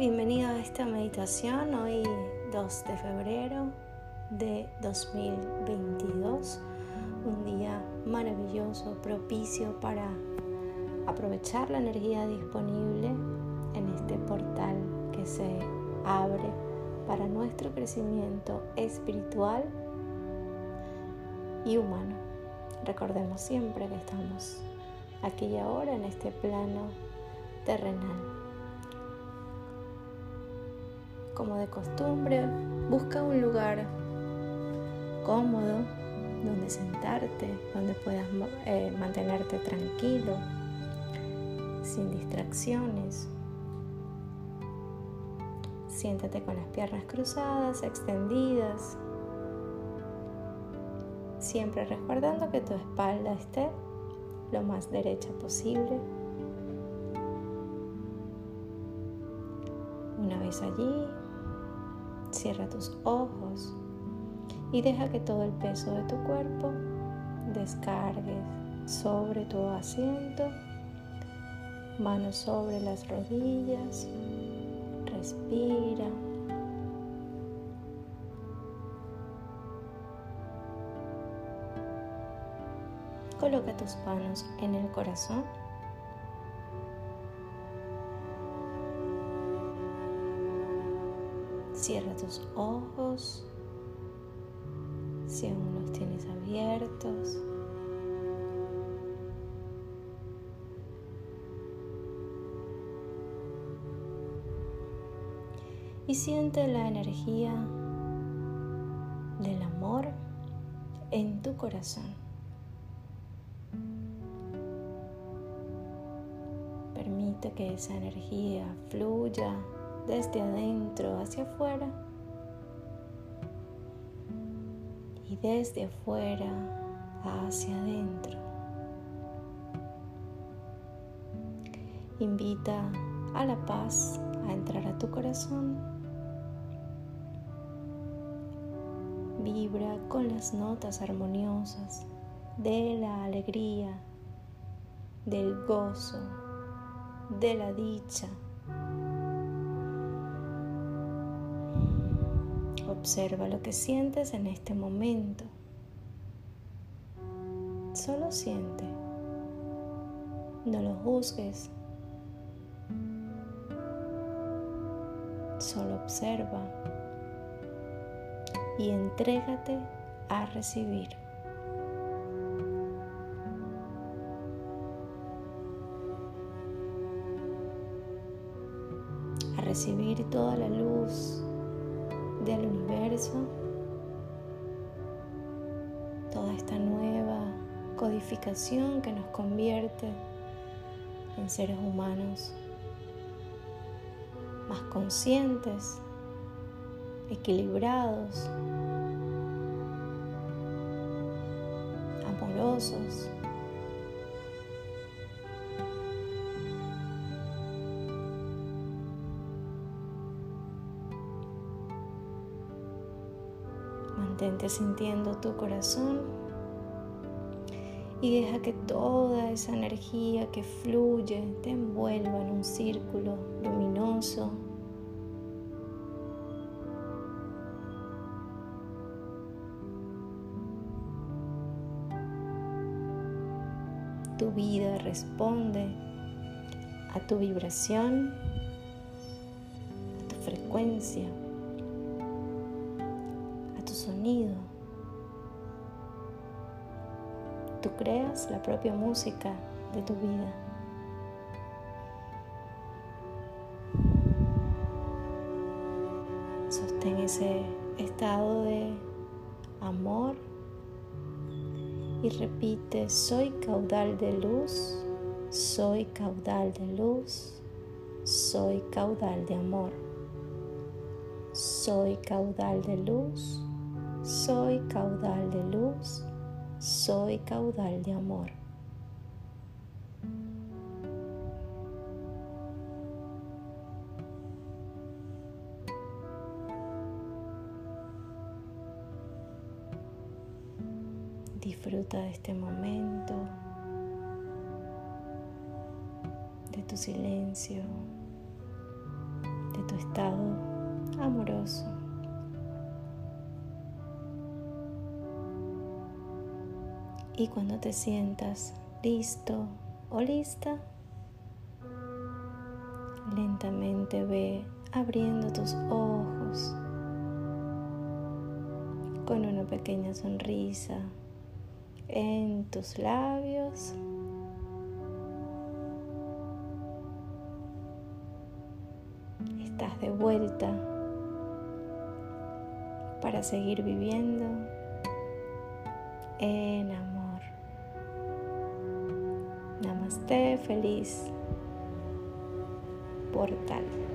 bienvenido a esta meditación hoy 2 de febrero de 2022, un día maravilloso, propicio para aprovechar la energía disponible en este portal que se abre para nuestro crecimiento espiritual y humano. Recordemos siempre que estamos aquí y ahora en este plano terrenal como de costumbre, busca un lugar cómodo donde sentarte, donde puedas eh, mantenerte tranquilo, sin distracciones. Siéntate con las piernas cruzadas, extendidas, siempre resguardando que tu espalda esté lo más derecha posible. Una vez allí, Cierra tus ojos y deja que todo el peso de tu cuerpo descargue sobre tu asiento, manos sobre las rodillas, respira. Coloca tus manos en el corazón Cierra tus ojos si aún los tienes abiertos. Y siente la energía del amor en tu corazón. Permite que esa energía fluya desde adentro hacia afuera y desde afuera hacia adentro. Invita a la paz a entrar a tu corazón. Vibra con las notas armoniosas de la alegría, del gozo, de la dicha Observa lo que sientes en este momento. Solo siente. No lo juzgues. Solo observa y entrégate a recibir. A recibir toda la luz, del toda esta nueva codificación que nos convierte en seres humanos más conscientes, equilibrados, amorosos. Mantente sintiendo tu corazón y deja que toda esa energía que fluye te envuelva en un círculo luminoso. Tu vida responde a tu vibración, a tu frecuencia sonido. Tú creas la propia música de tu vida. Sostén ese estado de amor y repite, soy caudal de luz, soy caudal de luz, soy caudal de amor, soy caudal de luz, soy caudal de luz, soy caudal de amor. Disfruta de este momento, de tu silencio, de tu estado amoroso. Y cuando te sientas listo o lista, lentamente ve abriendo tus ojos con una pequeña sonrisa en tus labios. Estás de vuelta para seguir viviendo en amor. Namaste, feliz portal.